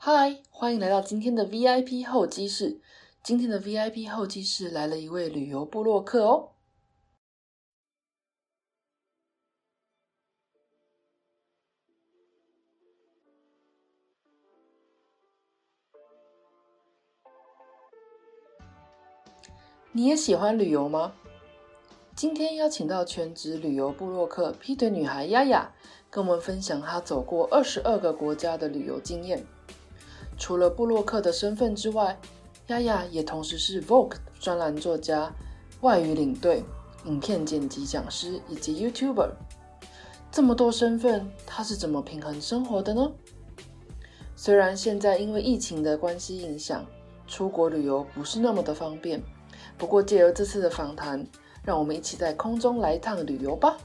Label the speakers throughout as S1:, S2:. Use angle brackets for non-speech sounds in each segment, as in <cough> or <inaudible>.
S1: 嗨，欢迎来到今天的 VIP 候机室。今天的 VIP 候机室来了一位旅游部落客哦。你也喜欢旅游吗？今天邀请到全职旅游部落客劈腿女孩丫丫，跟我们分享她走过二十二个国家的旅游经验。除了布洛克的身份之外，丫丫也同时是 Vogue 专栏作家、外语领队、影片剪辑讲师以及 YouTuber。这么多身份，他是怎么平衡生活的呢？虽然现在因为疫情的关系影响，出国旅游不是那么的方便。不过，借由这次的访谈，让我们一起在空中来一趟旅游吧！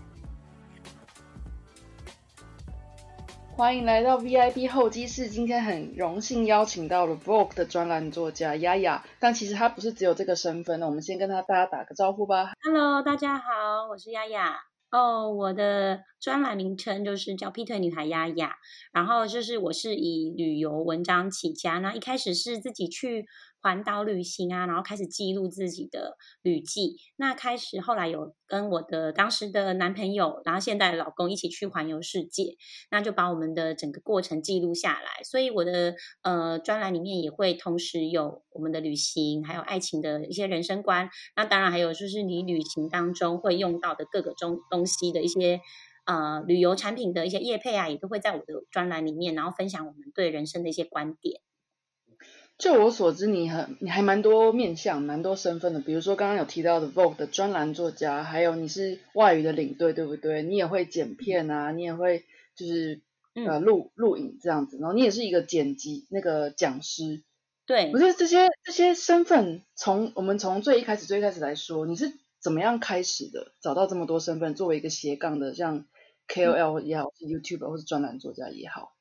S1: 欢迎来到 VIP 候机室。今天很荣幸邀请到了 Vogue 的专栏作家丫丫，但其实她不是只有这个身份。那我们先跟她大家打个招呼吧。
S2: Hello，大家好，我是丫丫。哦，我的专栏名称就是叫劈腿女孩丫丫。然后就是我是以旅游文章起家，那一开始是自己去。环岛旅行啊，然后开始记录自己的旅记。那开始后来有跟我的当时的男朋友，然后现在的老公一起去环游世界，那就把我们的整个过程记录下来。所以我的呃专栏里面也会同时有我们的旅行，还有爱情的一些人生观。那当然还有就是你旅行当中会用到的各个中东西的一些呃旅游产品的一些业配啊，也都会在我的专栏里面，然后分享我们对人生的一些观点。
S1: 就我所知，你很你还蛮多面相、蛮多身份的。比如说刚刚有提到的 Vogue 的专栏作家，还有你是外语的领队，对不对？你也会剪片啊，你也会就是呃录录影这样子。然后你也是一个剪辑那个讲师，
S2: 对。
S1: 不是这些这些身份，从我们从最一开始最一开始来说，你是怎么样开始的？找到这么多身份，作为一个斜杠的，像 KOL 也好，是 YouTube 或是专栏作家也好。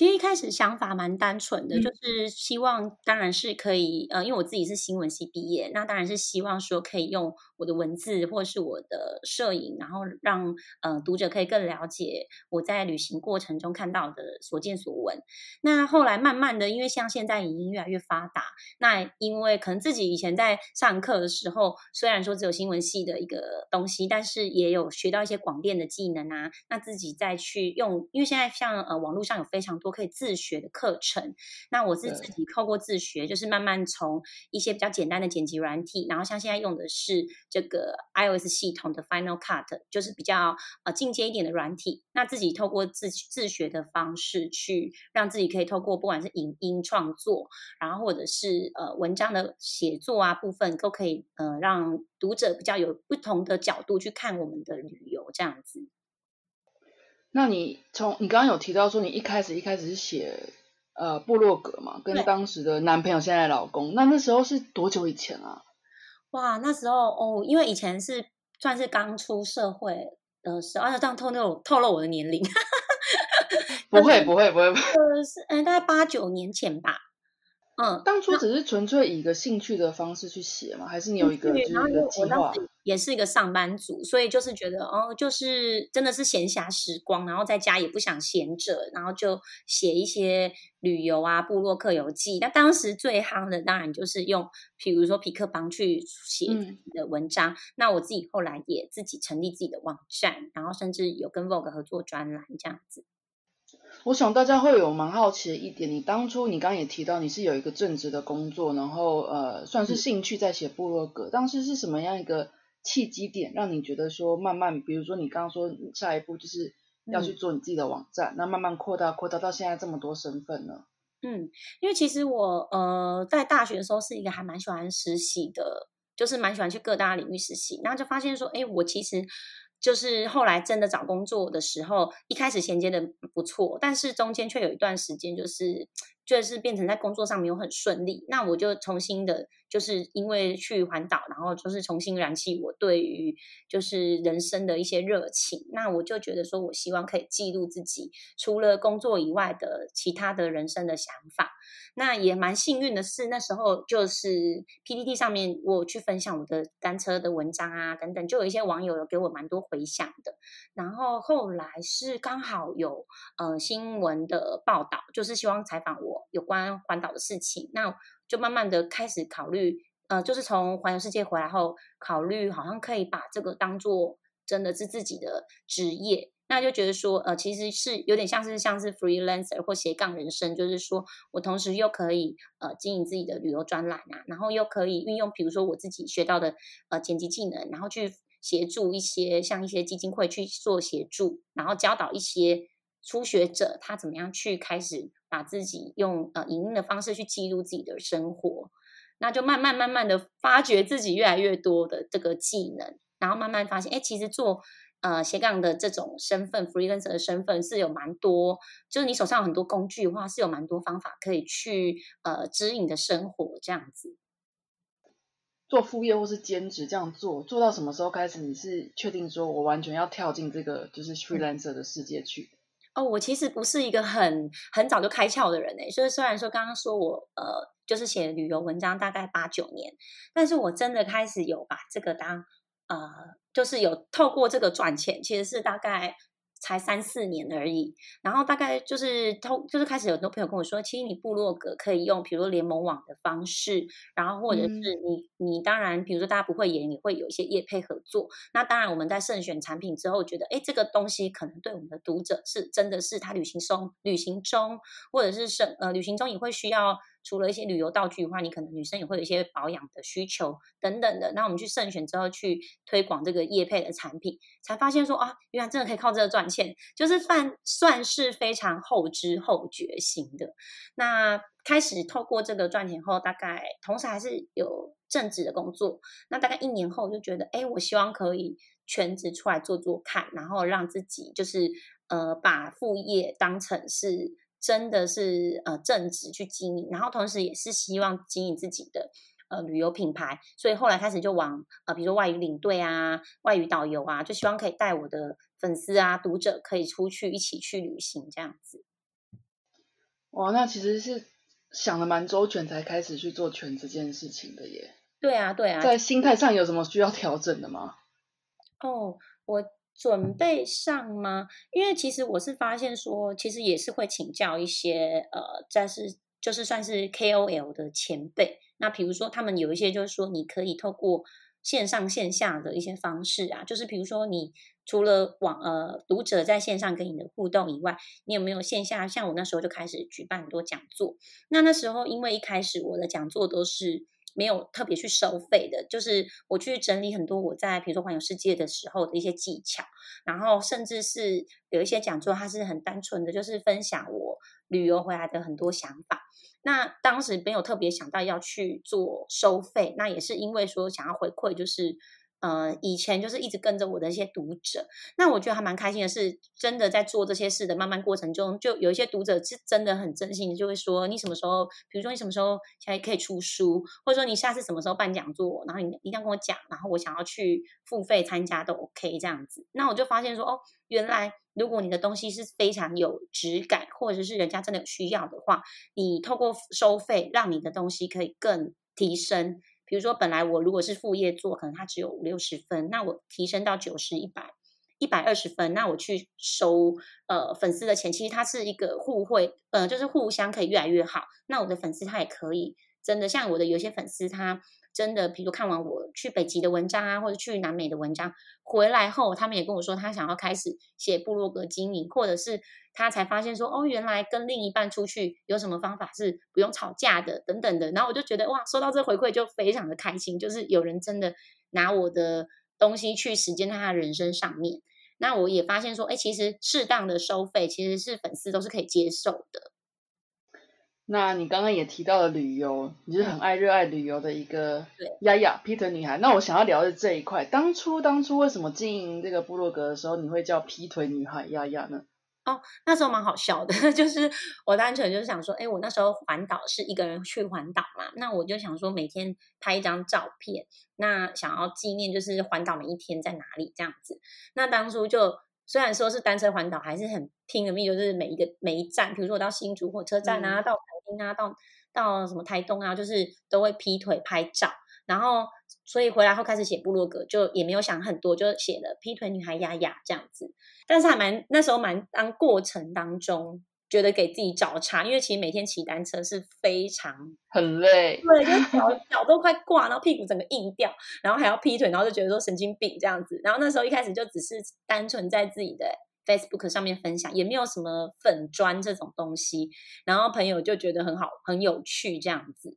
S2: 其实一开始想法蛮单纯的，就是希望当然是可以，呃，因为我自己是新闻系毕业，那当然是希望说可以用我的文字或是我的摄影，然后让呃读者可以更了解我在旅行过程中看到的所见所闻。那后来慢慢的，因为像现在影音越来越发达，那因为可能自己以前在上课的时候，虽然说只有新闻系的一个东西，但是也有学到一些广电的技能啊，那自己再去用，因为现在像呃网络上有非常多可以自学的课程，那我是自己透过自学，就是慢慢从一些比较简单的剪辑软体，然后像现在用的是这个 iOS 系统的 Final Cut，就是比较呃进阶一点的软体。那自己透过自自学的方式，去让自己可以透过不管是影音创作，然后或者是呃文章的写作啊部分，都可以呃让读者比较有不同的角度去看我们的旅游这样子。
S1: 那你从你刚刚有提到说你一开始一开始是写呃部落格嘛，跟当时的男朋友现在老公，那那时候是多久以前啊？
S2: 哇，那时候哦，因为以前是算是刚出社会的时候，而且这样透露透露我的年龄，<laughs>
S1: 不会不会不会，呃
S2: 是嗯大概八九年前吧。嗯，
S1: 当初只是纯粹以一个兴趣的方式去写嘛？还是你有一个就是一个计划？
S2: 也是一个上班族，所以就是觉得哦，就是真的是闲暇时光，然后在家也不想闲着，然后就写一些旅游啊、部落客游记。那当时最夯的当然就是用，比如说皮克邦去写的文章。那我自己后来也自己成立自己的网站，然后甚至有跟 Vogue 合作专栏这样子。
S1: 我想大家会有蛮好奇的一点，你当初你刚刚也提到你是有一个正职的工作，然后呃算是兴趣在写部落格，当时是什么样一个契机点让你觉得说慢慢，比如说你刚刚说下一步就是要去做你自己的网站，那慢慢扩大扩大到现在这么多身份呢？
S2: 嗯，因为其实我呃在大学的时候是一个还蛮喜欢实习的，就是蛮喜欢去各大领域实习，然后就发现说，哎，我其实。就是后来真的找工作的时候，一开始衔接的不错，但是中间却有一段时间，就是就是变成在工作上没有很顺利。那我就重新的，就是因为去环岛，然后就是重新燃起我对于就是人生的一些热情。那我就觉得说，我希望可以记录自己除了工作以外的其他的人生的想法。那也蛮幸运的是，那时候就是 PPT 上面我去分享我的单车的文章啊，等等，就有一些网友有给我蛮多回响的。然后后来是刚好有呃新闻的报道，就是希望采访我，有关环岛的事情，那就慢慢的开始考虑，呃，就是从环游世界回来后，考虑好像可以把这个当做真的是自己的职业。那就觉得说，呃，其实是有点像是像是 freelancer 或斜杠人生，就是说我同时又可以呃经营自己的旅游专栏啊，然后又可以运用比如说我自己学到的呃剪辑技能，然后去协助一些像一些基金会去做协助，然后教导一些初学者他怎么样去开始把自己用呃影音的方式去记录自己的生活，那就慢慢慢慢的发掘自己越来越多的这个技能，然后慢慢发现，哎，其实做。呃，斜杠的这种身份，freelancer 的身份是有蛮多，就是你手上有很多工具的话，是有蛮多方法可以去呃指引的生活这样子。
S1: 做副业或是兼职这样做，做到什么时候开始？你是确定说我完全要跳进这个就是 freelancer 的世界去？
S2: 哦，我其实不是一个很很早就开窍的人诶，所以虽然说刚刚说我呃就是写旅游文章大概八九年，但是我真的开始有把这个当。呃，就是有透过这个赚钱，其实是大概才三四年而已。然后大概就是通，就是开始有很多朋友跟我说，其实你部落格可以用，比如说联盟网的方式，然后或者是你你当然，比如说大家不会演，你会有一些业配合作。那当然我们在慎选产品之后，觉得哎，这个东西可能对我们的读者是真的是他旅行中旅行中，或者是生呃旅行中也会需要。除了一些旅游道具的话，你可能女生也会有一些保养的需求等等的。那我们去慎选之后，去推广这个叶配的产品，才发现说啊，原来真的可以靠这个赚钱，就是算算是非常后知后觉型的。那开始透过这个赚钱后，大概同时还是有正职的工作。那大概一年后就觉得，哎，我希望可以全职出来做做看，然后让自己就是呃，把副业当成是。真的是呃正直去经营，然后同时也是希望经营自己的呃旅游品牌，所以后来开始就往呃比如说外语领队啊、外语导游啊，就希望可以带我的粉丝啊、读者可以出去一起去旅行这样子。
S1: 哇，那其实是想的蛮周全才开始去做全这件事情的耶。
S2: 对啊，对啊。
S1: 在心态上有什么需要调整的吗？
S2: 哦，我。准备上吗？因为其实我是发现说，其实也是会请教一些呃，但是就是算是 KOL 的前辈。那比如说他们有一些就是说，你可以透过线上线下的一些方式啊，就是比如说你除了网呃读者在线上跟你的互动以外，你有没有线下？像我那时候就开始举办很多讲座。那那时候因为一开始我的讲座都是。没有特别去收费的，就是我去整理很多我在比如说环游世界的时候的一些技巧，然后甚至是有一些讲座，它是很单纯的，就是分享我旅游回来的很多想法。那当时没有特别想到要去做收费，那也是因为说想要回馈，就是。呃，以前就是一直跟着我的一些读者，那我觉得还蛮开心的，是真的在做这些事的慢慢过程中，就有一些读者是真的很真心，就会说你什么时候，比如说你什么时候才可以出书，或者说你下次什么时候办讲座，然后你一定要跟我讲，然后我想要去付费参加都 OK 这样子。那我就发现说，哦，原来如果你的东西是非常有质感，或者是人家真的有需要的话，你透过收费让你的东西可以更提升。比如说，本来我如果是副业做，可能它只有五六十分，那我提升到九十、一百、一百二十分，那我去收呃粉丝的钱，其实它是一个互惠，呃，就是互相可以越来越好。那我的粉丝他也可以真的像我的有些粉丝，他真的，比如看完我去北极的文章啊，或者去南美的文章回来后，他们也跟我说，他想要开始写部落格经营，或者是。他才发现说，哦，原来跟另一半出去有什么方法是不用吵架的，等等的。然后我就觉得，哇，收到这回馈就非常的开心，就是有人真的拿我的东西去实践在他人生上面。那我也发现说，哎，其实适当的收费其实是粉丝都是可以接受的。
S1: 那你刚刚也提到了旅游，你是很爱热爱旅游的一个丫丫劈腿女孩。那我想要聊的这一块，当初当初为什么经营这个部落格的时候，你会叫劈腿女孩丫丫呢？
S2: 哦，那时候蛮好笑的，<laughs> 就是我单纯就是想说，哎，我那时候环岛是一个人去环岛嘛，那我就想说每天拍一张照片，那想要纪念就是环岛每一天在哪里这样子。那当初就虽然说是单车环岛，还是很拼了命，就是每一个每一站，比如说我到新竹火车站啊，到垦丁啊，到到什么台东啊，就是都会劈腿拍照，然后。所以回来后开始写部落格，就也没有想很多，就写了劈腿女孩雅雅这样子。但是还蛮那时候蛮当过程当中，觉得给自己找茬，因为其实每天骑单车是非常
S1: 很累，
S2: 对，就脚 <laughs> 脚都快挂，然后屁股整个硬掉，然后还要劈腿，然后就觉得说神经病这样子。然后那时候一开始就只是单纯在自己的 Facebook 上面分享，也没有什么粉砖这种东西，然后朋友就觉得很好，很有趣这样子。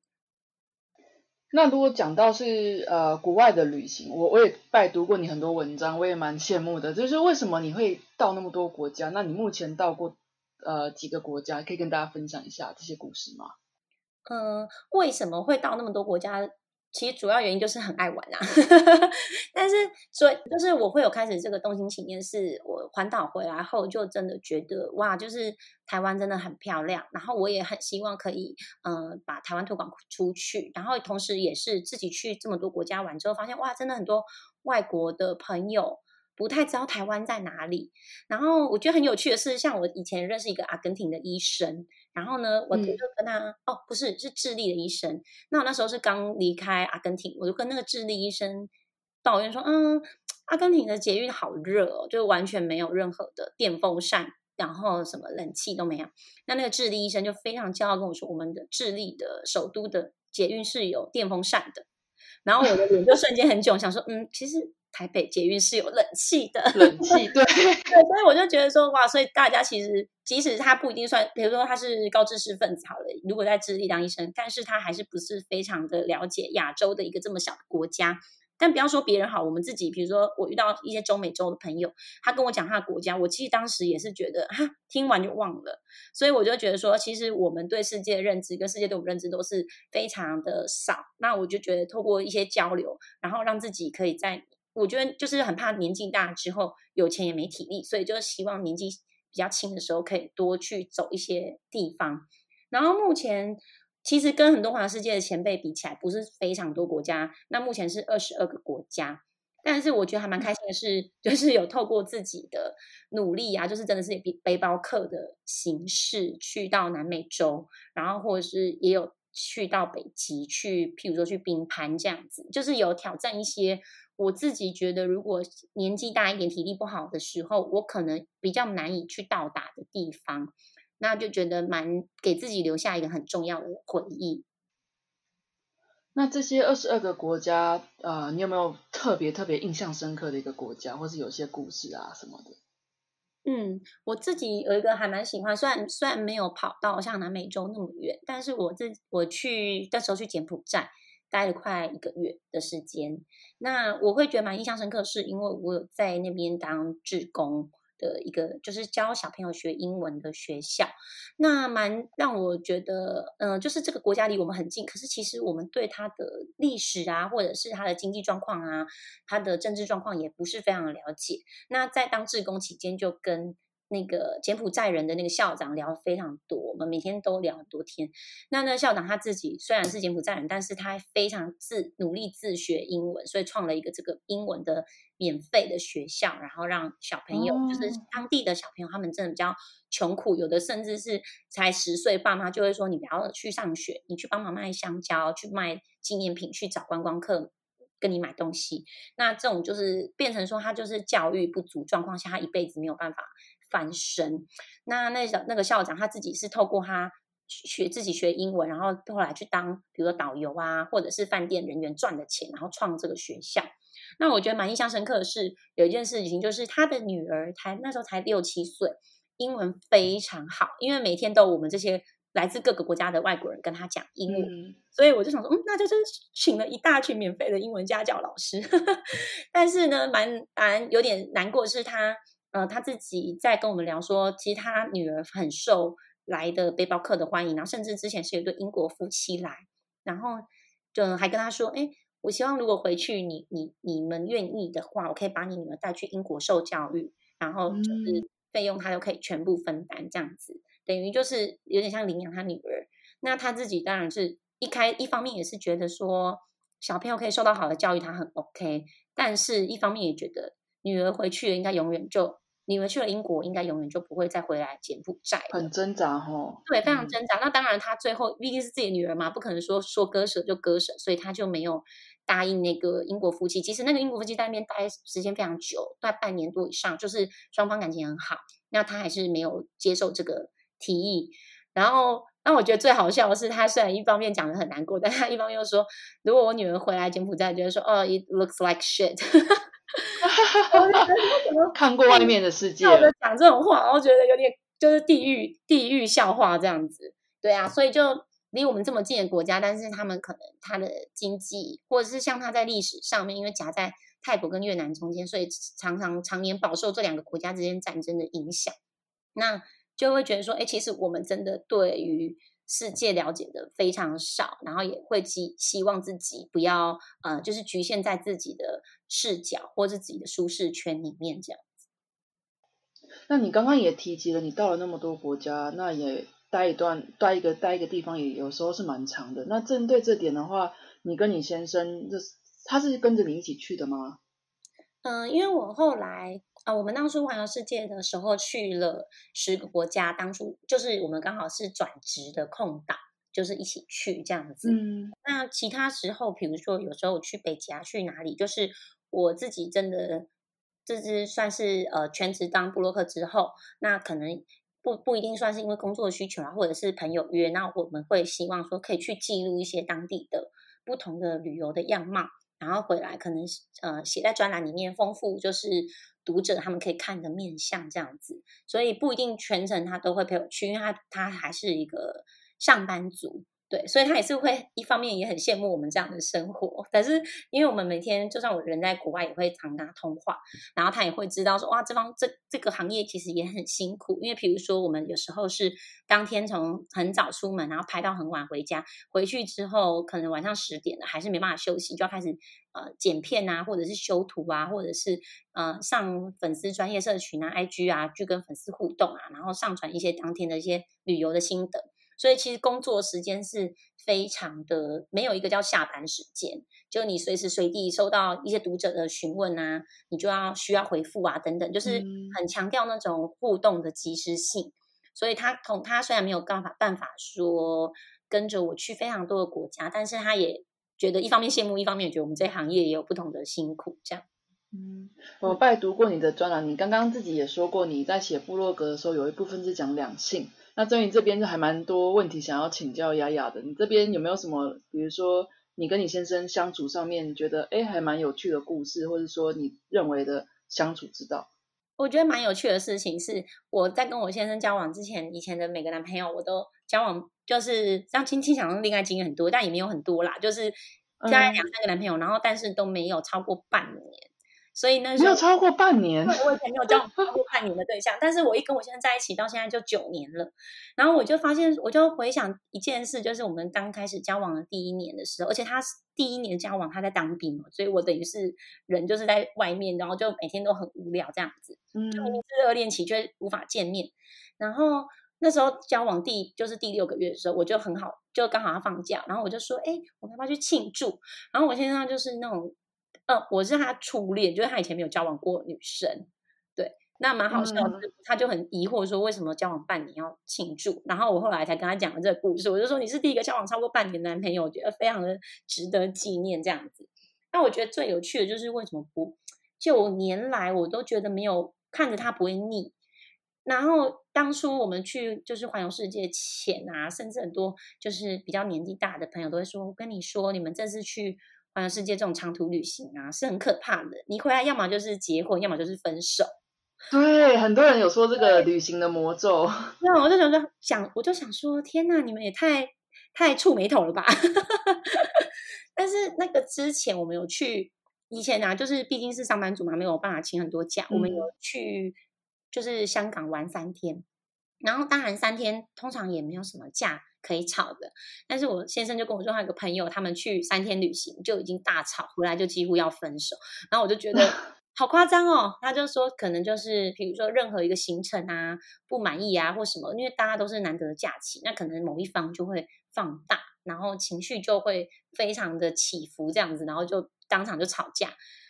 S1: 那如果讲到是呃国外的旅行，我我也拜读过你很多文章，我也蛮羡慕的。就是为什么你会到那么多国家？那你目前到过呃几个国家？可以跟大家分享一下这些故事吗？
S2: 嗯，为什么会到那么多国家？其实主要原因就是很爱玩啊，<laughs> 但是所以就是我会有开始这个动心起念，是我环岛回来后就真的觉得哇，就是台湾真的很漂亮，然后我也很希望可以嗯把台湾推广出去，然后同时也是自己去这么多国家玩之后，发现哇，真的很多外国的朋友。不太知道台湾在哪里，然后我觉得很有趣的是，像我以前认识一个阿根廷的医生，然后呢，我就跟他哦，不是，是智利的医生。那我那时候是刚离开阿根廷，我就跟那个智利医生抱怨说，嗯，阿根廷的捷运好热哦，就完全没有任何的电风扇，然后什么冷气都没有。那那个智利医生就非常骄傲跟我说，我们的智利的首都的捷运是有电风扇的。然后我的脸就瞬间很囧，想说，嗯，其实。台北捷运是有冷气的，
S1: 冷气对 <laughs> 对，
S2: 所以我就觉得说哇，所以大家其实即使他不一定算，比如说他是高知识分子好了，如果在智利当医生，但是他还是不是非常的了解亚洲的一个这么小的国家。但不要说别人好，我们自己，比如说我遇到一些中美洲的朋友，他跟我讲他的国家，我其实当时也是觉得哈，听完就忘了。所以我就觉得说，其实我们对世界的认知跟世界对我们认知都是非常的少。那我就觉得透过一些交流，然后让自己可以在。我觉得就是很怕年纪大之后有钱也没体力，所以就希望年纪比较轻的时候可以多去走一些地方。然后目前其实跟很多华世界的前辈比起来，不是非常多国家。那目前是二十二个国家，但是我觉得还蛮开心的是，就是有透过自己的努力啊，就是真的是背背包客的形式去到南美洲，然后或者是也有去到北极去，譬如说去冰攀这样子，就是有挑战一些。我自己觉得，如果年纪大一点、体力不好的时候，我可能比较难以去到达的地方，那就觉得蛮给自己留下一个很重要的回忆。
S1: 那这些二十二个国家，呃，你有没有特别特别印象深刻的一个国家，或是有些故事啊什么的？
S2: 嗯，我自己有一个还蛮喜欢，虽然虽然没有跑到像南美洲那么远，但是我自我去那时候去柬埔寨。待了快一个月的时间，那我会觉得蛮印象深刻，是因为我有在那边当志工的一个，就是教小朋友学英文的学校，那蛮让我觉得，嗯，就是这个国家离我们很近，可是其实我们对它的历史啊，或者是它的经济状况啊，它的政治状况也不是非常了解。那在当志工期间，就跟那个柬埔寨人的那个校长聊非常多，我们每天都聊很多天。那那校长他自己虽然是柬埔寨人，但是他非常自努力自学英文，所以创了一个这个英文的免费的学校，然后让小朋友，就是当地的小朋友，他们真的比较穷苦，有的甚至是才十岁，爸妈就会说你不要去上学，你去帮忙卖香蕉，去卖纪念品，去找观光客跟你买东西。那这种就是变成说他就是教育不足状况下，他一辈子没有办法。翻身，那那小那个校长他自己是透过他学自己学英文，然后后来去当比如说导游啊，或者是饭店人员赚的钱，然后创这个学校。那我觉得蛮印象深刻的是有一件事情，就是他的女儿才那时候才六七岁，英文非常好，因为每天都我们这些来自各个国家的外国人跟他讲英文，所以我就想说，嗯，那就是请了一大群免费的英文家教老师。<laughs> 但是呢，蛮蛮有点难过是他。呃，他自己在跟我们聊说，其实他女儿很受来的背包客的欢迎，然后甚至之前是有一对英国夫妻来，然后就还跟他说，哎，我希望如果回去你你你们愿意的话，我可以把你女儿带去英国受教育，然后就是费用他都可以全部分担，这样子等于就是有点像领养他女儿。那他自己当然是一开一方面也是觉得说小朋友可以受到好的教育，他很 OK，但是一方面也觉得女儿回去了应该永远就。你们去了英国，应该永远就不会再回来柬埔寨。
S1: 很挣扎哈，
S2: 对，非常挣扎。那当然，他最后毕竟是自己的女儿嘛，不可能说说割舍就割舍，所以他就没有答应那个英国夫妻。其实那个英国夫妻在那边待时间非常久，大概半年多以上，就是双方感情很好。那他还是没有接受这个提议。然后，那我觉得最好笑的是，他虽然一方面讲的很难过，但他一方面又说，如果我女儿回来柬埔寨，觉得说，哦，it looks like shit。<laughs> <laughs>
S1: 看过外面的世界，
S2: 讲这种话，我觉得有点就是地狱地狱笑话这样子。对啊，所以就离我们这么近的国家，但是他们可能他的经济，或者是像他在历史上面，因为夹在泰国跟越南中间，所以常常常年饱受这两个国家之间战争的影响。那就会觉得说，哎，其实我们真的对于世界了解的非常少，然后也会希希望自己不要，呃，就是局限在自己的视角或是自己的舒适圈里面这样子。
S1: 那你刚刚也提及了，你到了那么多国家，那也待一段，待一个待一个地方，也有时候是蛮长的。那针对这点的话，你跟你先生，这他是跟着你一起去的吗？
S2: 嗯，因为我后来。啊，我们当初环游世界的时候去了十个国家，当初就是我们刚好是转职的空档，就是一起去这样子。嗯，那其他时候，比如说有时候去北极啊，去哪里，就是我自己真的，这是算是呃全职当布洛克之后，那可能不不一定算是因为工作需求啊，或者是朋友约，那我们会希望说可以去记录一些当地的不同的旅游的样貌，然后回来可能呃写在专栏里面，丰富就是。读者他们可以看的面相这样子，所以不一定全程他都会陪我去，因为他他还是一个上班族。对，所以他也是会一方面也很羡慕我们这样的生活，但是因为我们每天就算我人在国外，也会常跟他通话，然后他也会知道说，哇，这方这这个行业其实也很辛苦，因为比如说我们有时候是当天从很早出门，然后拍到很晚回家，回去之后可能晚上十点了，还是没办法休息，就要开始呃剪片啊，或者是修图啊，或者是呃上粉丝专业社群啊，IG 啊，去跟粉丝互动啊，然后上传一些当天的一些旅游的心得。所以其实工作时间是非常的，没有一个叫下班时间，就你随时随地收到一些读者的询问啊，你就要需要回复啊，等等，就是很强调那种互动的及时性。所以他同他虽然没有办法办法说跟着我去非常多的国家，但是他也觉得一方面羡慕，一方面觉得我们这行业也有不同的辛苦。这样，
S1: 嗯，我拜读过你的专栏，你刚刚自己也说过，你在写部落格的时候，有一部分是讲两性。那郑宇这边就还蛮多问题想要请教雅雅的，你这边有没有什么，比如说你跟你先生相处上面觉得哎还蛮有趣的故事，或者说你认为的相处之道？
S2: 我觉得蛮有趣的事情是，我在跟我先生交往之前，以前的每个男朋友我都交往，就是让亲戚想恋爱经验很多，但也没有很多啦，就是大概两三个男朋友，然后但是都没有超过半年。所以那
S1: 没有超过半年，
S2: 我以前没有交往超过半年的对象，但是我一跟我现在在一起到现在就九年了，然后我就发现，我就回想一件事，就是我们刚开始交往的第一年的时候，而且他第一年交往他在当兵嘛，所以我等于是人就是在外面，然后就每天都很无聊这样子，嗯，就是热恋期却无法见面，然后那时候交往第就是第六个月的时候，我就很好，就刚好要放假，然后我就说，哎，我们要不要去庆祝？然后我先生就是那种。嗯，我是他初恋，就是他以前没有交往过女生，对，那蛮好笑的。他就很疑惑说，为什么交往半年要庆祝？然后我后来才跟他讲了这个故事，我就说你是第一个交往超过半年的男朋友，我觉得非常的值得纪念这样子。那我觉得最有趣的就是为什么不九年来我都觉得没有看着他不会腻。然后当初我们去就是环游世界前啊，甚至很多就是比较年纪大的朋友都会说，我跟你说，你们这次去。环游世界这种长途旅行啊，是很可怕的。你回来要么就是结婚，要么就是分手。
S1: 对，很多人有说这个旅行的魔咒。<laughs>
S2: 那我就想说，想我就想说，天哪，你们也太太触眉头了吧？<laughs> 但是那个之前我们有去，以前啊，就是毕竟是上班族嘛，没有办法请很多假。我们有去，就是香港玩三天，然后当然三天通常也没有什么假。可以吵的，但是我先生就跟我说，他有个朋友，他们去三天旅行就已经大吵，回来就几乎要分手。然后我就觉得 <laughs> 好夸张哦。他就说，可能就是比如说任何一个行程啊，不满意啊或什么，因为大家都是难得的假期，那可能某一方就会放大，然后情绪就会非常的起伏这样子，然后就当场就吵架。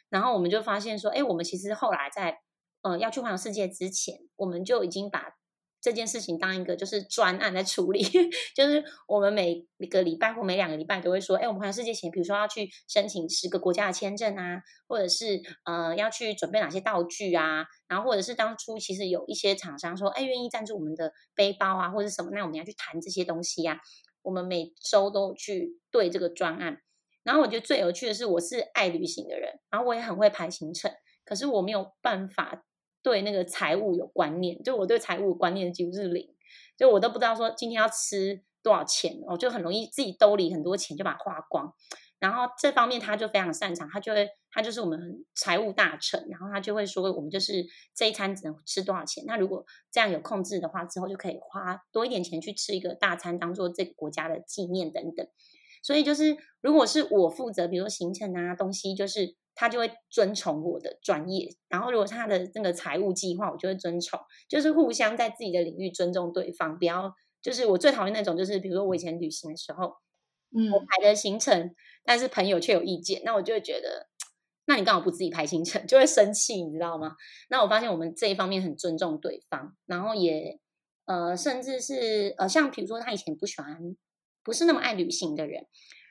S2: 然后我们就发现说，哎，我们其实后来在呃要去环游世界之前，我们就已经把。这件事情当一个就是专案在处理，<laughs> 就是我们每个礼拜或每两个礼拜都会说，哎，我们环游世界前，比如说要去申请十个国家的签证啊，或者是呃要去准备哪些道具啊，然后或者是当初其实有一些厂商说，哎，愿意赞助我们的背包啊，或者什么，那我们要去谈这些东西呀。我们每周都去对这个专案，然后我觉得最有趣的是，我是爱旅行的人，然后我也很会排行程，可是我没有办法。对那个财务有观念，就我对财务观念几乎是零，就我都不知道说今天要吃多少钱，我就很容易自己兜里很多钱就把它花光。然后这方面他就非常擅长，他就会他就是我们财务大臣，然后他就会说我们就是这一餐只能吃多少钱。那如果这样有控制的话，之后就可以花多一点钱去吃一个大餐，当做这个国家的纪念等等。所以就是如果是我负责，比如说行程啊东西，就是。他就会遵从我的专业，然后如果他的那个财务计划，我就会遵从，就是互相在自己的领域尊重对方，不要就是我最讨厌那种，就是比如说我以前旅行的时候，嗯，我排的行程，但是朋友却有意见，那我就会觉得，那你干嘛不自己排行程？<laughs> 就会生气，你知道吗？那我发现我们这一方面很尊重对方，然后也呃，甚至是呃，像比如说他以前不喜欢，不是那么爱旅行的人，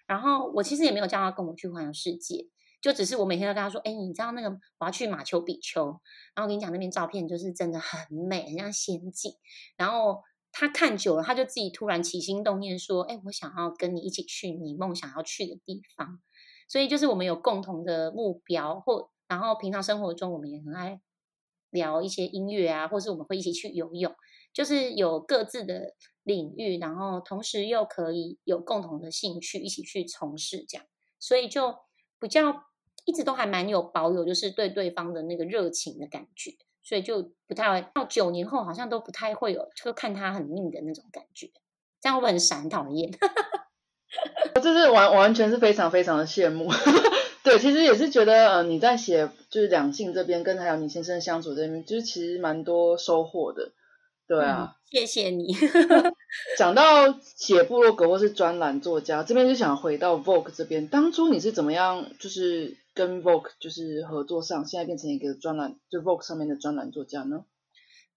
S2: 然后我其实也没有叫他跟我去环游世界。就只是我每天都跟他说，哎，你知道那个我要去马丘比丘，然后我跟你讲那边照片就是真的很美，很像仙境。然后他看久了，他就自己突然起心动念说，哎，我想要跟你一起去你梦想要去的地方。所以就是我们有共同的目标，或然后平常生活中我们也很爱聊一些音乐啊，或是我们会一起去游泳，就是有各自的领域，然后同时又可以有共同的兴趣一起去从事这样，所以就比较。一直都还蛮有保有，就是对对方的那个热情的感觉，所以就不太会到九年后好像都不太会有，就看他很腻的那种感觉，这样会不会很闪讨厌？<laughs>
S1: 这是完完全是非常非常的羡慕。<laughs> 对，其实也是觉得，呃，你在写就是两性这边跟还有你先生相处这边，就是其实蛮多收获的。对啊，
S2: 谢谢你。<laughs>
S1: 讲到写部落格或是专栏作家，这边就想回到 Vogue 这边，当初你是怎么样就是跟 Vogue 就是合作上，现在变成一个专栏就 Vogue 上面的专栏作家呢？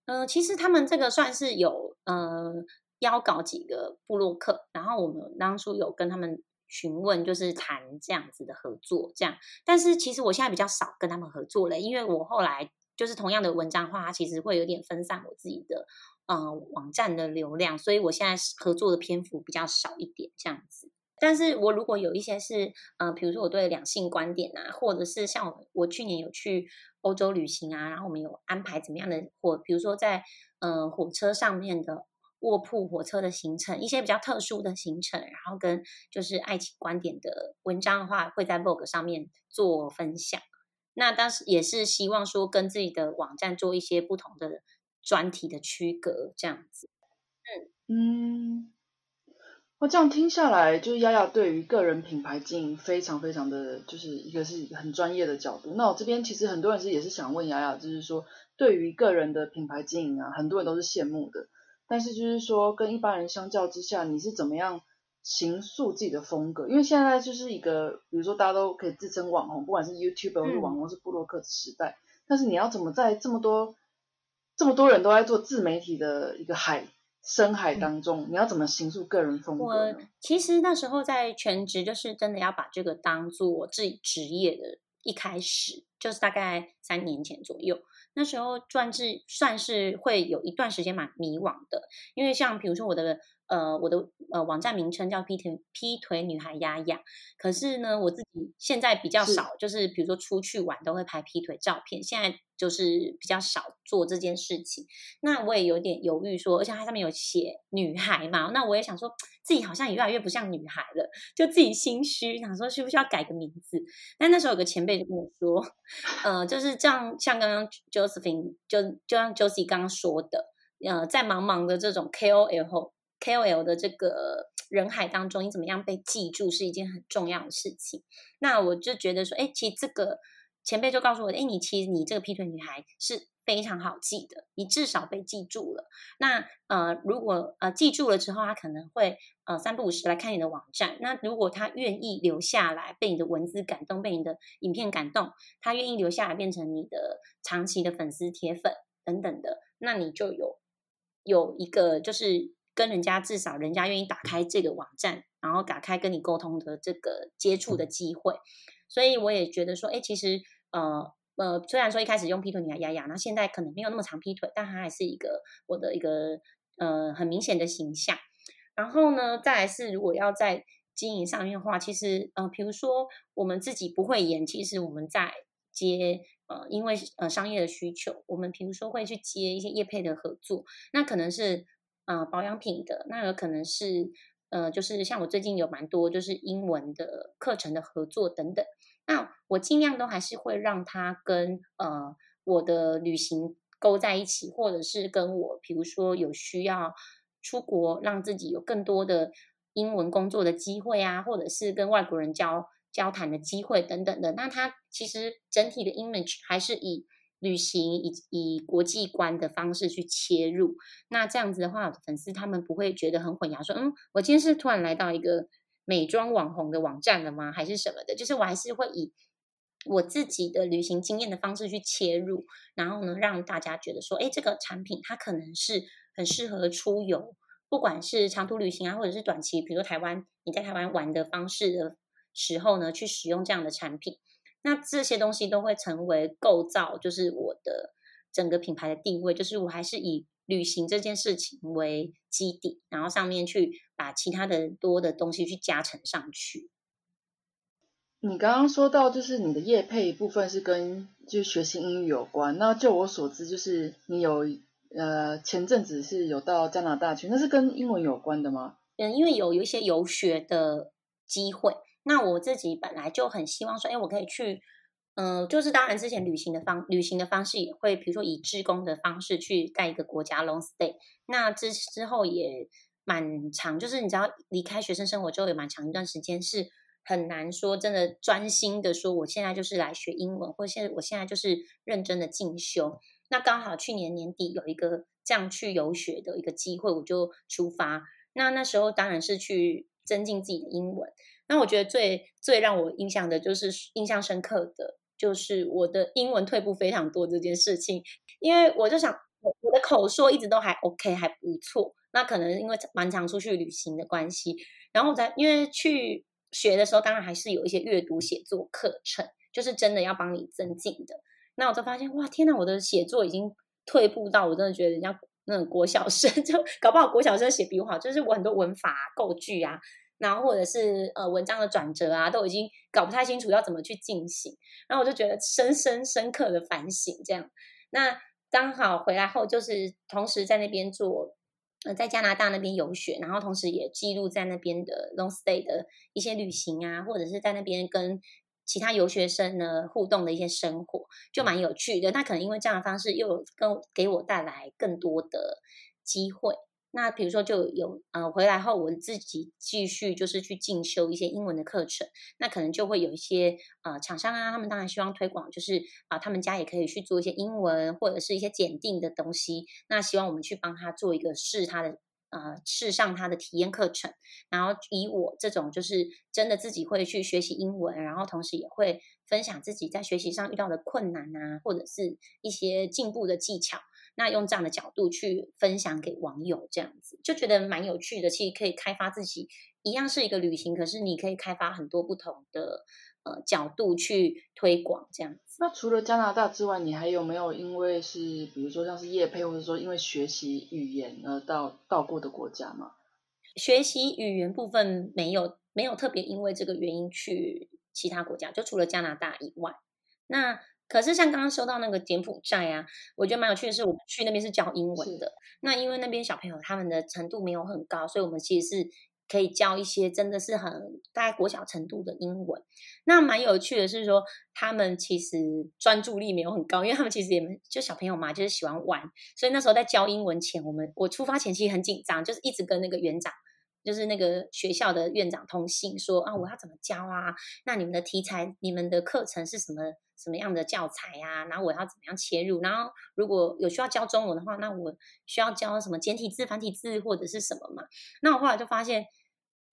S2: 呃，其实他们这个算是有呃邀稿几个部落客，然后我们当初有跟他们询问，就是谈这样子的合作，这样。但是其实我现在比较少跟他们合作了，因为我后来。就是同样的文章的话，它其实会有点分散我自己的呃网站的流量，所以我现在合作的篇幅比较少一点这样子。但是我如果有一些是呃，比如说我对两性观点啊，或者是像我我去年有去欧洲旅行啊，然后我们有安排怎么样的火，比如说在呃火车上面的卧铺火车的行程，一些比较特殊的行程，然后跟就是爱情观点的文章的话，会在 Vogue 上面做分享。那当时也是希望说跟自己的网站做一些不同的专题的区隔，这样子。
S1: 嗯嗯，我这样听下来，就是丫丫对于个人品牌经营非常非常的就是一个是很专业的角度。那我这边其实很多人是也是想问丫丫，就是说对于个人的品牌经营啊，很多人都是羡慕的，但是就是说跟一般人相较之下，你是怎么样？形塑自己的风格，因为现在就是一个，比如说大家都可以自称网红，不管是 YouTube 或是网红是布洛克的时代，但是你要怎么在这么多这么多人都在做自媒体的一个海深海当中，你要怎么形塑个人风格？
S2: 我其实那时候在全职，就是真的要把这个当做我自己职业的，一开始就是大概三年前左右，那时候算是算是会有一段时间蛮迷惘的，因为像比如说我的。呃，我的呃网站名称叫劈腿劈腿女孩丫丫，可是呢，我自己现在比较少，就是比如说出去玩都会拍劈腿照片，现在就是比较少做这件事情。那我也有点犹豫说，而且它上面有写女孩嘛，那我也想说自己好像也越来越不像女孩了，就自己心虚，想说需不需要改个名字？但那时候有个前辈就跟我说，呃，就是这样，像刚刚 Josephine 就就像 Josie 刚刚说的，呃，在茫茫的这种 KOL 后。KOL 的这个人海当中，你怎么样被记住是一件很重要的事情。那我就觉得说，哎，其实这个前辈就告诉我，哎，你其实你这个劈腿女孩是非常好记的，你至少被记住了。那呃，如果呃记住了之后，他可能会呃三不五时来看你的网站。那如果他愿意留下来，被你的文字感动，被你的影片感动，他愿意留下来变成你的长期的粉丝铁粉等等的，那你就有。有一个就是跟人家至少人家愿意打开这个网站，然后打开跟你沟通的这个接触的机会。所以我也觉得说，哎，其实呃呃，虽然说一开始用劈腿女孩丫丫，那现在可能没有那么长劈腿，但它还是一个我的一个呃很明显的形象。然后呢，再来是如果要在经营上面的话，其实呃，比如说我们自己不会演，其实我们在接呃，因为呃商业的需求，我们比如说会去接一些业配的合作，那可能是呃保养品的，那有可能是呃就是像我最近有蛮多就是英文的课程的合作等等，那我尽量都还是会让它跟呃我的旅行勾在一起，或者是跟我比如说有需要。出国让自己有更多的英文工作的机会啊，或者是跟外国人交交谈的机会等等的。那它其实整体的 image 还是以旅行以以国际观的方式去切入。那这样子的话，粉丝他们不会觉得很混淆，说嗯，我今天是突然来到一个美妆网红的网站了吗？还是什么的？就是我还是会以我自己的旅行经验的方式去切入，然后呢，让大家觉得说，哎，这个产品它可能是。很适合出游，不管是长途旅行啊，或者是短期，比如台湾，你在台湾玩的方式的时候呢，去使用这样的产品，那这些东西都会成为构造，就是我的整个品牌的定位，就是我还是以旅行这件事情为基底，然后上面去把其他的多的东西去加成上去。
S1: 你刚刚说到，就是你的业配部分是跟就学习英语有关，那就我所知，就是你有。呃，前阵子是有到加拿大去，那是跟英文有关的吗？
S2: 嗯，因为有有一些游学的机会，那我自己本来就很希望说，哎，我可以去，嗯，就是当然之前旅行的方旅行的方式也会，比如说以志工的方式去在一个国家 long stay，那之之后也蛮长，就是你知道离开学生生活之后，有蛮长一段时间是很难说真的专心的说，我现在就是来学英文，或现在我现在就是认真的进修。那刚好去年年底有一个这样去游学的一个机会，我就出发。那那时候当然是去增进自己的英文。那我觉得最最让我印象的就是印象深刻的，就是我的英文退步非常多这件事情。因为我就想，我的口说一直都还 OK，还不错。那可能因为蛮常出去旅行的关系，然后在因为去学的时候，当然还是有一些阅读写作课程，就是真的要帮你增进的。那我就发现，哇，天哪！我的写作已经退步到我真的觉得人家那种国小生 <laughs> 就搞不好国小生写比我好，就是我很多文法啊构句啊，然后或者是呃文章的转折啊，都已经搞不太清楚要怎么去进行。然后我就觉得深深深刻的反省，这样。那刚好回来后，就是同时在那边做，呃，在加拿大那边游学，然后同时也记录在那边的 long stay 的一些旅行啊，或者是在那边跟。其他游学生呢互动的一些生活就蛮有趣的，那可能因为这样的方式又跟给我带来更多的机会。那比如说就有呃回来后我自己继续就是去进修一些英文的课程，那可能就会有一些呃厂商啊，他们当然希望推广，就是啊他们家也可以去做一些英文或者是一些检定的东西，那希望我们去帮他做一个试他的。呃，试上他的体验课程，然后以我这种就是真的自己会去学习英文，然后同时也会分享自己在学习上遇到的困难啊，或者是一些进步的技巧，那用这样的角度去分享给网友，这样子就觉得蛮有趣的。其实可以开发自己，一样是一个旅行，可是你可以开发很多不同的。呃，角度去推广这样子。
S1: 那除了加拿大之外，你还有没有因为是比如说像是业配，或者说因为学习语言而到到过的国家吗？
S2: 学习语言部分没有，没有特别因为这个原因去其他国家，就除了加拿大以外。那可是像刚刚说到那个柬埔寨啊，我觉得蛮有趣的是，我们去那边是教英文的。那因为那边小朋友他们的程度没有很高，所以我们其实是。可以教一些真的是很大概国小程度的英文，那蛮有趣的是说，他们其实专注力没有很高，因为他们其实也就小朋友嘛，就是喜欢玩，所以那时候在教英文前，我们我出发前期很紧张，就是一直跟那个园长，就是那个学校的院长通信说啊，我要怎么教啊？那你们的题材、你们的课程是什么什么样的教材呀？然后我要怎么样切入？然后如果有需要教中文的话，那我需要教什么简体字、繁体字或者是什么嘛？那我后来就发现。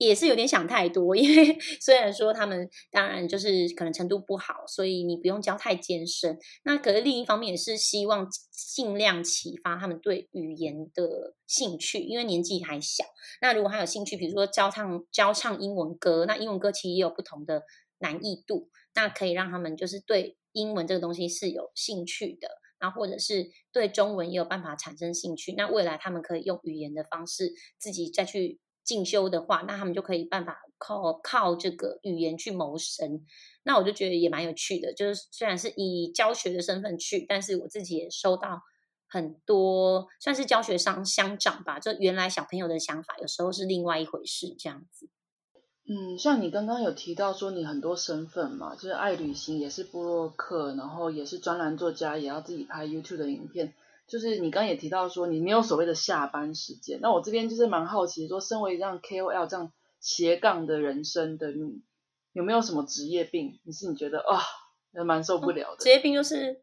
S2: 也是有点想太多，<laughs> 因为虽然说他们当然就是可能程度不好，所以你不用教太艰深。那可是另一方面也是希望尽量启发他们对语言的兴趣，因为年纪还小。那如果他有兴趣，比如说教唱教唱英文歌，那英文歌其实也有不同的难易度，那可以让他们就是对英文这个东西是有兴趣的。然后或者是对中文也有办法产生兴趣，那未来他们可以用语言的方式自己再去进修的话，那他们就可以办法靠靠这个语言去谋生。那我就觉得也蛮有趣的，就是虽然是以教学的身份去，但是我自己也收到很多算是教学上相长吧，就原来小朋友的想法有时候是另外一回事，这样子。
S1: 嗯，像你刚刚有提到说你很多身份嘛，就是爱旅行，也是布洛克，然后也是专栏作家，也要自己拍 YouTube 的影片。就是你刚刚也提到说你没有所谓的下班时间，那我这边就是蛮好奇，说身为这样 KOL 这样斜杠的人生的你，有没有什么职业病？你是你觉得啊，蛮受不了的
S2: 职业病就是。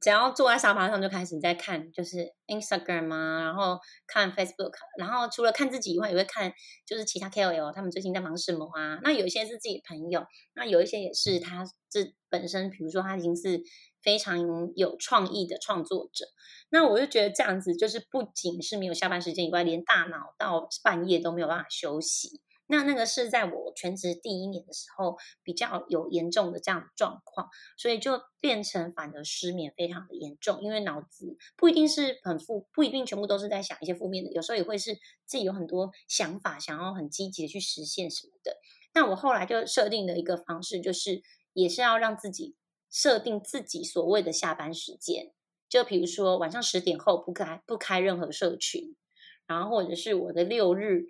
S2: 只要坐在沙发上就开始在看，就是 Instagram 啊，然后看 Facebook，然后除了看自己以外，也会看就是其他 KOL 他们最近在忙什么啊。那有一些是自己的朋友，那有一些也是他这本身，比如说他已经是非常有创意的创作者。那我就觉得这样子，就是不仅是没有下班时间以外，连大脑到半夜都没有办法休息。那那个是在我全职第一年的时候比较有严重的这样的状况，所以就变成反而失眠非常的严重，因为脑子不一定是很负，不一定全部都是在想一些负面的，有时候也会是自己有很多想法，想要很积极的去实现什么的。那我后来就设定的一个方式，就是也是要让自己设定自己所谓的下班时间，就比如说晚上十点后不开不开任何社群，然后或者是我的六日。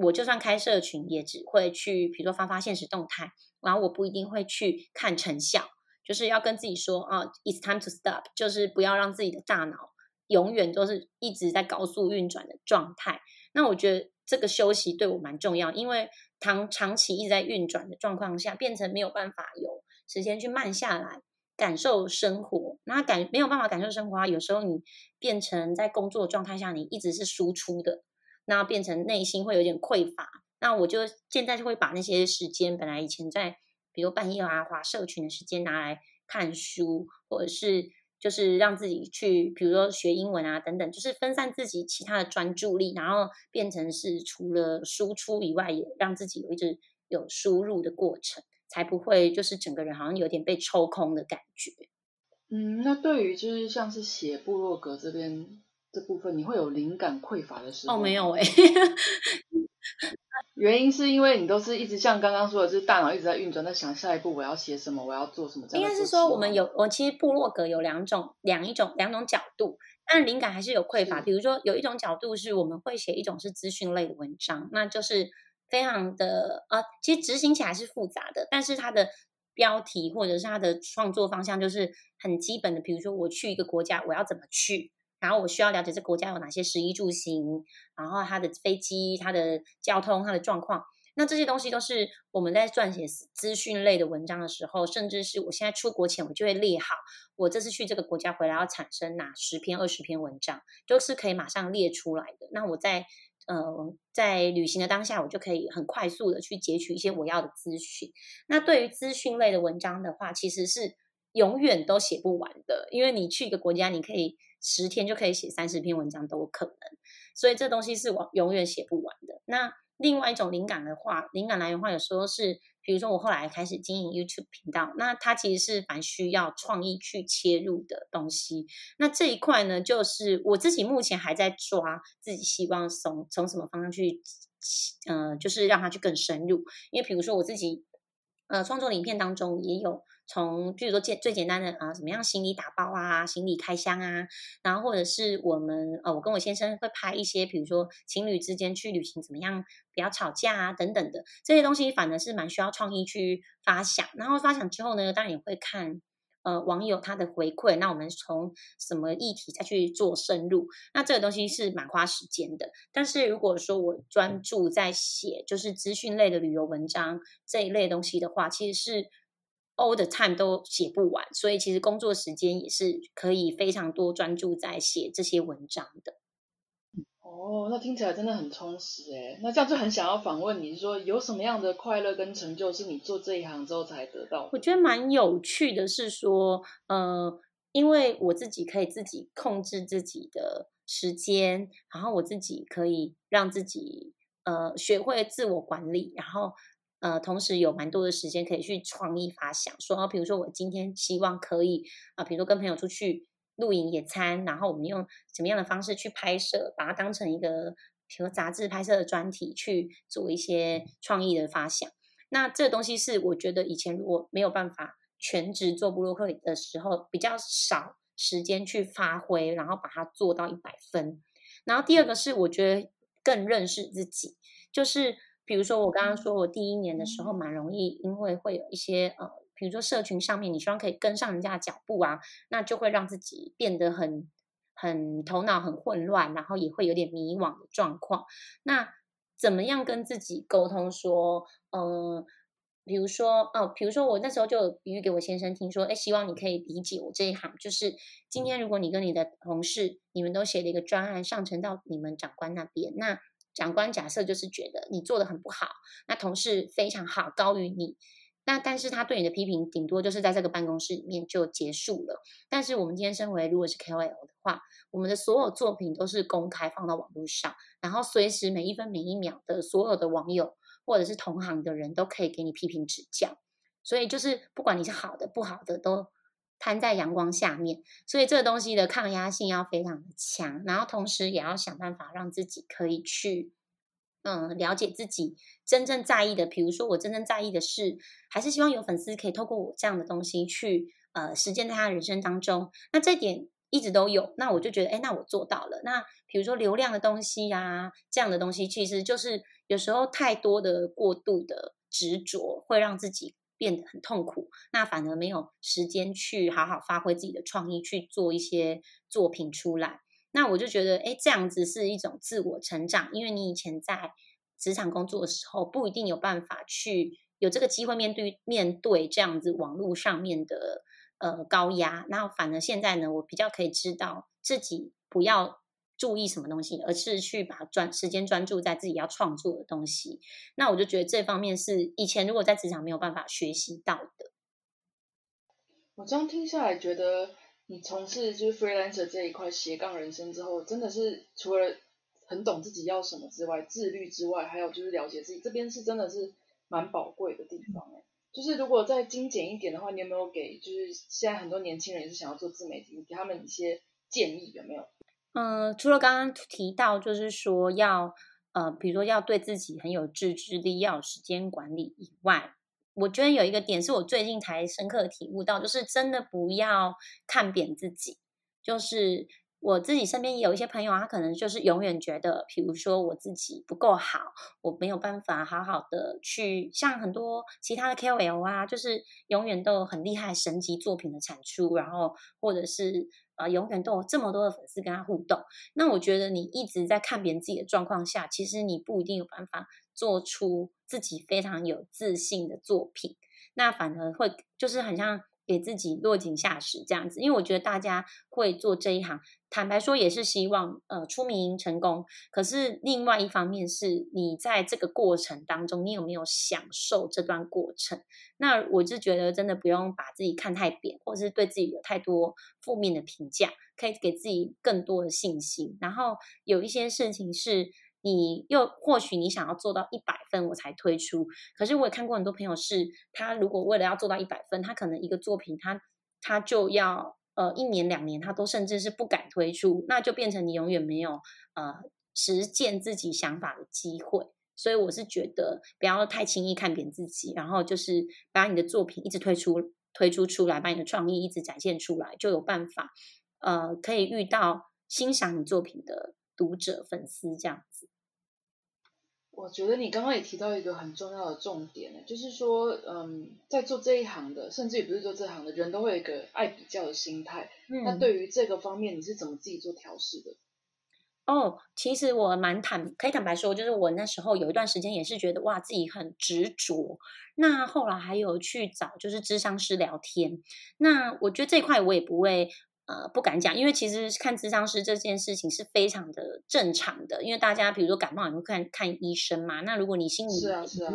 S2: 我就算开社群，也只会去，比如说发发现实动态，然后我不一定会去看成效，就是要跟自己说啊，it's time to stop，就是不要让自己的大脑永远都是一直在高速运转的状态。那我觉得这个休息对我蛮重要，因为长长期一直在运转的状况下，变成没有办法有时间去慢下来感受生活。那感没有办法感受生活啊，有时候你变成在工作状态下，你一直是输出的。那变成内心会有点匮乏，那我就现在就会把那些时间，本来以前在比如半夜啊划社群的时间拿来看书，或者是就是让自己去，比如说学英文啊等等，就是分散自己其他的专注力，然后变成是除了输出以外，也让自己有一直有输入的过程，才不会就是整个人好像有点被抽空的感觉。
S1: 嗯，那对于就是像是写部落格这边。这部分你会有灵感匮乏的时候？
S2: 哦，没有哎。<laughs>
S1: 原因是因为你都是一直像刚刚说的，就是大脑一直在运转，在想下一步我要写什么，我要做什么。
S2: 应该是说，我们有我其实部落格有两种两一种两种角度，但灵感还是有匮乏。比如说，有一种角度是我们会写一种是资讯类的文章，那就是非常的啊，其实执行起来是复杂的，但是它的标题或者是它的创作方向就是很基本的。比如说，我去一个国家，我要怎么去？然后我需要了解这国家有哪些食衣住行，然后它的飞机、它的交通、它的状况。那这些东西都是我们在撰写资讯类的文章的时候，甚至是我现在出国前，我就会列好，我这次去这个国家回来要产生哪十篇、二十篇文章，都是可以马上列出来的。那我在呃在旅行的当下，我就可以很快速的去截取一些我要的资讯。那对于资讯类的文章的话，其实是永远都写不完的，因为你去一个国家，你可以。十天就可以写三十篇文章都有可能，所以这东西是我永远写不完的。那另外一种灵感的话，灵感来源话，有时候是，比如说我后来开始经营 YouTube 频道，那它其实是蛮需要创意去切入的东西。那这一块呢，就是我自己目前还在抓，自己希望从从什么方向去，嗯，就是让它去更深入。因为比如说我自己，呃，创作影片当中也有。从，比如说简最简单的啊，怎么样行李打包啊，行李开箱啊，然后或者是我们呃，我跟我先生会拍一些，比如说情侣之间去旅行怎么样，不要吵架啊等等的这些东西，反而是蛮需要创意去发想。然后发想之后呢，当然也会看呃网友他的回馈，那我们从什么议题再去做深入，那这个东西是蛮花时间的。但是如果说我专注在写就是资讯类的旅游文章这一类东西的话，其实是。All the time 都写不完，所以其实工作时间也是可以非常多专注在写这些文章的。
S1: 哦，那听起来真的很充实哎。那这样就很想要访问你，说有什么样的快乐跟成就，是你做这一行之后才得到？
S2: 我觉得蛮有趣的，是说，呃，因为我自己可以自己控制自己的时间，然后我自己可以让自己呃学会自我管理，然后呃同时有蛮多的时间可以去创意发想，说，比如说我今天希望可以啊，比如说跟朋友出去。露营野餐，然后我们用什么样的方式去拍摄，把它当成一个比如杂志拍摄的专题去做一些创意的发想。那这个东西是我觉得以前如果没有办法全职做布洛克的时候，比较少时间去发挥，然后把它做到一百分。然后第二个是我觉得更认识自己，就是比如说我刚刚说我第一年的时候蛮容易，因为会有一些呃。比如说，社群上面你希望可以跟上人家的脚步啊，那就会让自己变得很很头脑很混乱，然后也会有点迷惘的状况。那怎么样跟自己沟通说，呃，比如说哦，比如说我那时候就比喻给我先生听说，哎，希望你可以理解我这一行，就是今天如果你跟你的同事，你们都写了一个专案上呈到你们长官那边，那长官假设就是觉得你做的很不好，那同事非常好，高于你。那但是他对你的批评，顶多就是在这个办公室里面就结束了。但是我们今天身为如果是 KOL 的话，我们的所有作品都是公开放到网络上，然后随时每一分每一秒的所有的网友或者是同行的人都可以给你批评指教。所以就是不管你是好的不好的，都摊在阳光下面。所以这个东西的抗压性要非常的强，然后同时也要想办法让自己可以去。嗯，了解自己真正在意的，比如说我真正在意的是，还是希望有粉丝可以透过我这样的东西去呃实践在他人生当中。那这点一直都有，那我就觉得，哎，那我做到了。那比如说流量的东西呀，这样的东西，其实就是有时候太多的过度的执着，会让自己变得很痛苦。那反而没有时间去好好发挥自己的创意，去做一些作品出来。那我就觉得，哎，这样子是一种自我成长，因为你以前在职场工作的时候，不一定有办法去有这个机会面对面对这样子网络上面的呃高压。那反而现在呢，我比较可以知道自己不要注意什么东西，而是去把专时间专注在自己要创作的东西。那我就觉得这方面是以前如果在职场没有办法学习到的。
S1: 我这样听下来觉得。你从事就是 freelancer 这一块斜杠人生之后，真的是除了很懂自己要什么之外，自律之外，还有就是了解自己，这边是真的是蛮宝贵的地方哎。就是如果再精简一点的话，你有没有给就是现在很多年轻人也是想要做自媒体，你给他们一些建议有没有？
S2: 嗯，除了刚刚提到就是说要呃，比如说要对自己很有自制力，要时间管理以外。我觉得有一个点是我最近才深刻体悟到，就是真的不要看扁自己。就是我自己身边也有一些朋友，他可能就是永远觉得，比如说我自己不够好，我没有办法好好的去像很多其他的 KOL 啊，就是永远都有很厉害神级作品的产出，然后或者是啊永远都有这么多的粉丝跟他互动。那我觉得你一直在看别人自己的状况下，其实你不一定有办法。做出自己非常有自信的作品，那反而会就是很像给自己落井下石这样子。因为我觉得大家会做这一行，坦白说也是希望呃出名成功。可是另外一方面是你在这个过程当中，你有没有享受这段过程？那我就觉得真的不用把自己看太扁，或者是对自己有太多负面的评价，可以给自己更多的信心。然后有一些事情是。你又或许你想要做到一百分我才推出，可是我也看过很多朋友是，他如果为了要做到一百分，他可能一个作品他他就要呃一年两年，他都甚至是不敢推出，那就变成你永远没有呃实践自己想法的机会。所以我是觉得不要太轻易看扁自己，然后就是把你的作品一直推出推出出来，把你的创意一直展现出来，就有办法呃可以遇到欣赏你作品的。读者、粉丝这样子，
S1: 我觉得你刚刚也提到一个很重要的重点呢，就是说，嗯，在做这一行的，甚至也不是做这行的人都会有一个爱比较的心态。那对于这个方面，你是怎么自己做调试的？
S2: 哦，其实我蛮坦，可以坦白说，就是我那时候有一段时间也是觉得哇，自己很执着。那后来还有去找就是智商师聊天。那我觉得这块我也不会。呃，不敢讲，因为其实看智商师这件事情是非常的正常的，因为大家比如说感冒也会看看医生嘛。那如果你心里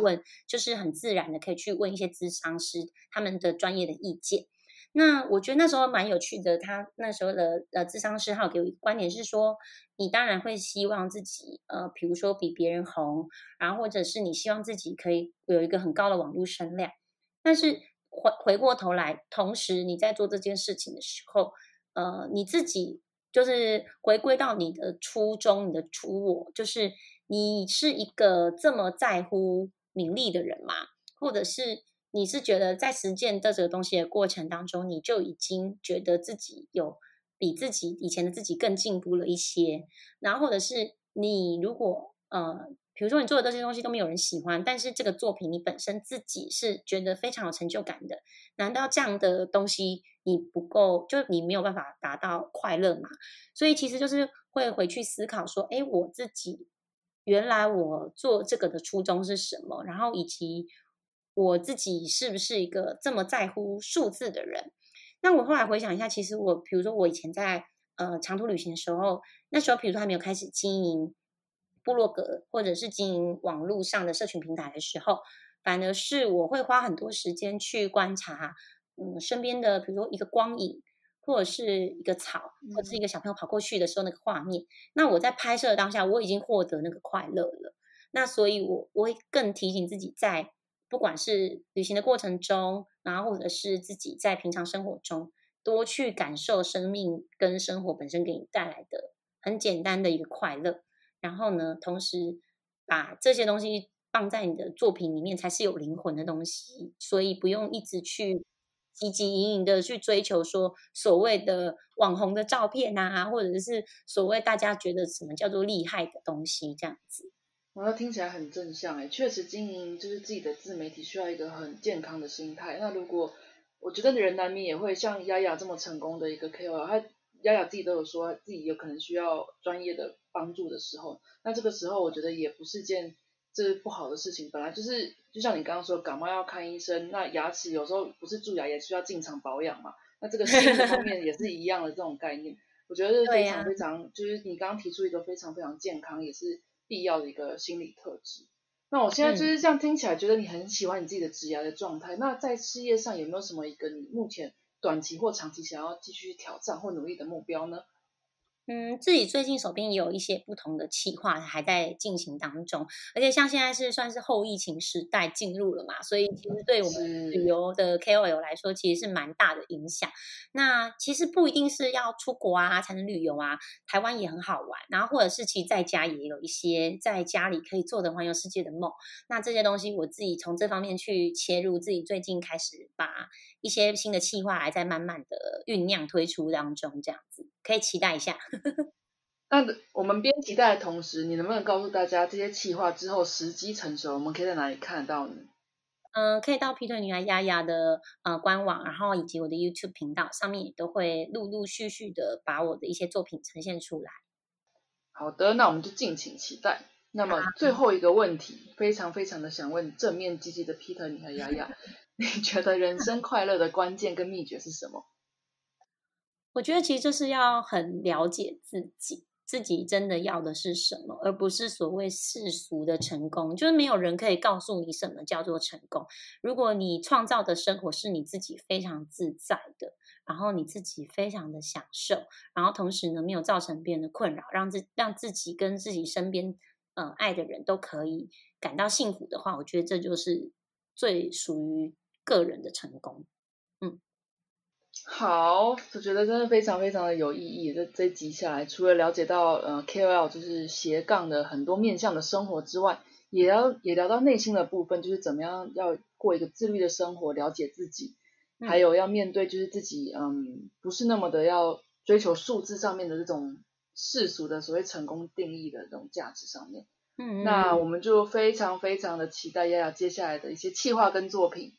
S2: 问，就是很自然的可以去问一些智商师他们的专业的意见。那我觉得那时候蛮有趣的，他那时候的呃智商师号给我一个观点是说，你当然会希望自己呃，比如说比别人红，然后或者是你希望自己可以有一个很高的网络声量，但是回回过头来，同时你在做这件事情的时候。呃，你自己就是回归到你的初衷，你的初我，就是你是一个这么在乎名利的人吗？或者是你是觉得在实践的这个东西的过程当中，你就已经觉得自己有比自己以前的自己更进步了一些？然后或者是你如果呃。比如说你做的这些东西都没有人喜欢，但是这个作品你本身自己是觉得非常有成就感的，难道这样的东西你不够，就你没有办法达到快乐嘛？所以其实就是会回去思考说，哎，我自己原来我做这个的初衷是什么？然后以及我自己是不是一个这么在乎数字的人？那我后来回想一下，其实我比如说我以前在呃长途旅行的时候，那时候比如说还没有开始经营。部落格或者是经营网络上的社群平台的时候，反而是我会花很多时间去观察，嗯，身边的比如说一个光影，或者是一个草，或者是一个小朋友跑过去的时候那个画面。那我在拍摄当下，我已经获得那个快乐了。那所以，我我会更提醒自己，在不管是旅行的过程中，然后或者是自己在平常生活中，多去感受生命跟生活本身给你带来的很简单的一个快乐。然后呢，同时把这些东西放在你的作品里面，才是有灵魂的东西。所以不用一直去汲汲营营的去追求说所谓的网红的照片啊，或者是所谓大家觉得什么叫做厉害的东西这样子。
S1: 我要听起来很正向哎，确实经营就是自己的自媒体需要一个很健康的心态。那如果我觉得人难免也会像丫丫这么成功的一个 KOL，他丫丫自己都有说自己有可能需要专业的。帮助的时候，那这个时候我觉得也不是件这不好的事情。本来就是，就像你刚刚说，感冒要看医生，那牙齿有时候不是蛀牙也需要进场保养嘛。那这个心理方面也是一样的这种概念，我觉得是非常非常，就是你刚刚提出一个非常非常健康也是必要的一个心理特质。那我现在就是这样听起来，觉得你很喜欢你自己的职牙的状态。那在事业上有没有什么一个你目前短期或长期想要继续挑战或努力的目标呢？
S2: 嗯，自己最近手边也有一些不同的企划还在进行当中，而且像现在是算是后疫情时代进入了嘛，所以其实对我们旅游的 KOL 来说，其实是蛮大的影响。那其实不一定是要出国啊才能旅游啊，台湾也很好玩，然后或者是其实在家也有一些在家里可以做的环游世界的梦。那这些东西我自己从这方面去切入，自己最近开始把一些新的企划还在慢慢的酝酿推出当中，这样子可以期待一下。<laughs>
S1: 那我们边期待的同时，你能不能告诉大家这些企划之后时机成熟，我们可以在哪里看得到呢？
S2: 嗯，可以到劈腿女孩丫丫的呃官网，然后以及我的 YouTube 频道上面也都会陆陆续续的把我的一些作品呈现出来。
S1: 好的，那我们就敬请期待。那么最后一个问题，非常非常的想问正面积极的 Peter 女孩丫丫，<laughs> 你觉得人生快乐的关键跟秘诀是什么？
S2: 我觉得其实就是要很了解自己，自己真的要的是什么，而不是所谓世俗的成功。就是没有人可以告诉你什么叫做成功。如果你创造的生活是你自己非常自在的，然后你自己非常的享受，然后同时呢没有造成别人的困扰，让自让自己跟自己身边呃爱的人都可以感到幸福的话，我觉得这就是最属于个人的成功。嗯。
S1: 好，我觉得真的非常非常的有意义。这这集下来，除了了解到呃 KOL 就是斜杠的很多面向的生活之外，也要也聊到内心的部分，就是怎么样要过一个自律的生活，了解自己，还有要面对就是自己嗯不是那么的要追求数字上面的这种世俗的所谓成功定义的这种价值上面。嗯，那我们就非常非常的期待丫丫接下来的一些企划跟作品。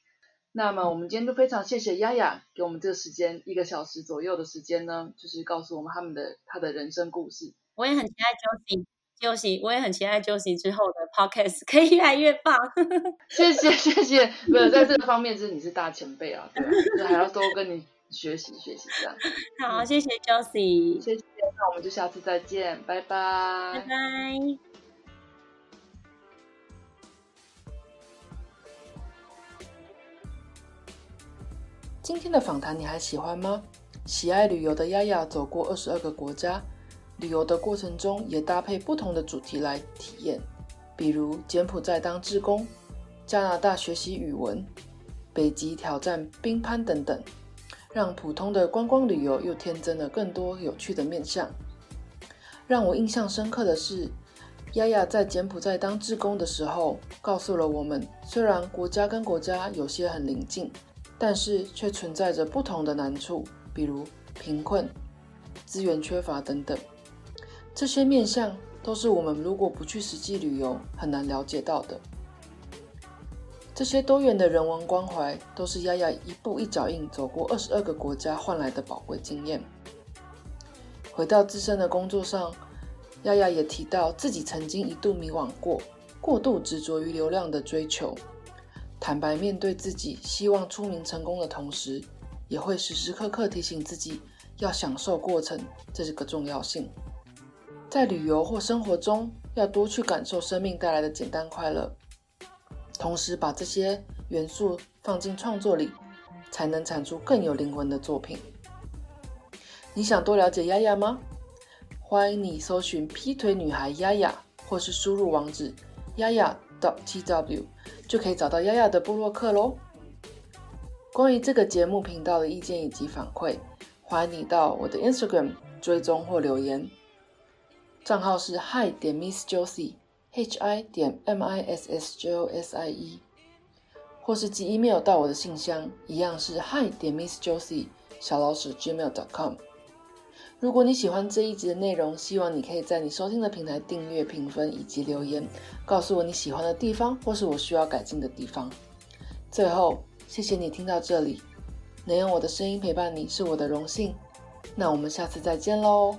S1: 那么我们今天都非常谢谢丫丫给我们这个时间一个小时左右的时间呢，就是告诉我们他们的他的人生故事。
S2: 我也很期待 Josie，Josie，我也很期待 Josie 之后的 Podcast 可以越来越棒。<laughs>
S1: 谢谢谢谢，没有在这个方面，就是你是大前辈啊，<laughs> 对，还要多跟你
S3: 学习学习这样。
S2: 好，谢谢 Josie，
S3: 谢谢，那我们就下次再见，拜拜，
S2: 拜拜。
S3: 今天的访谈你还喜欢吗？喜爱旅游的丫丫走过二十二个国家，旅游的过程中也搭配不同的主题来体验，比如柬埔寨当志工、加拿大学习语文、北极挑战冰攀等等，让普通的观光旅游又添增了更多有趣的面向。让我印象深刻的是，丫丫在柬埔寨当志工的时候，告诉了我们，虽然国家跟国家有些很邻近。但是却存在着不同的难处，比如贫困、资源缺乏等等。这些面向都是我们如果不去实际旅游很难了解到的。这些多元的人文关怀，都是丫丫一步一脚印走过二十二个国家换来的宝贵经验。回到自身的工作上，丫丫也提到自己曾经一度迷惘过，过度执着于流量的追求。坦白面对自己，希望出名成功的同时，也会时时刻刻提醒自己要享受过程，这是个重要性。在旅游或生活中，要多去感受生命带来的简单快乐，同时把这些元素放进创作里，才能产出更有灵魂的作品。你想多了解丫丫吗？欢迎你搜寻“劈腿女孩丫丫”，或是输入网址丫丫 .tw。就可以找到丫丫的部落客喽。关于这个节目频道的意见以及反馈，欢迎你到我的 Instagram 追踪或留言，账号是 hi 点 Miss Josie，H I 点 M I S S J O S I E，或是寄 email 到我的信箱，一样是 hi 点 Miss Josie 小老鼠 gmail.com。如果你喜欢这一集的内容，希望你可以在你收听的平台订阅、评分以及留言，告诉我你喜欢的地方或是我需要改进的地方。最后，谢谢你听到这里，能用我的声音陪伴你是我的荣幸。那我们下次再见喽。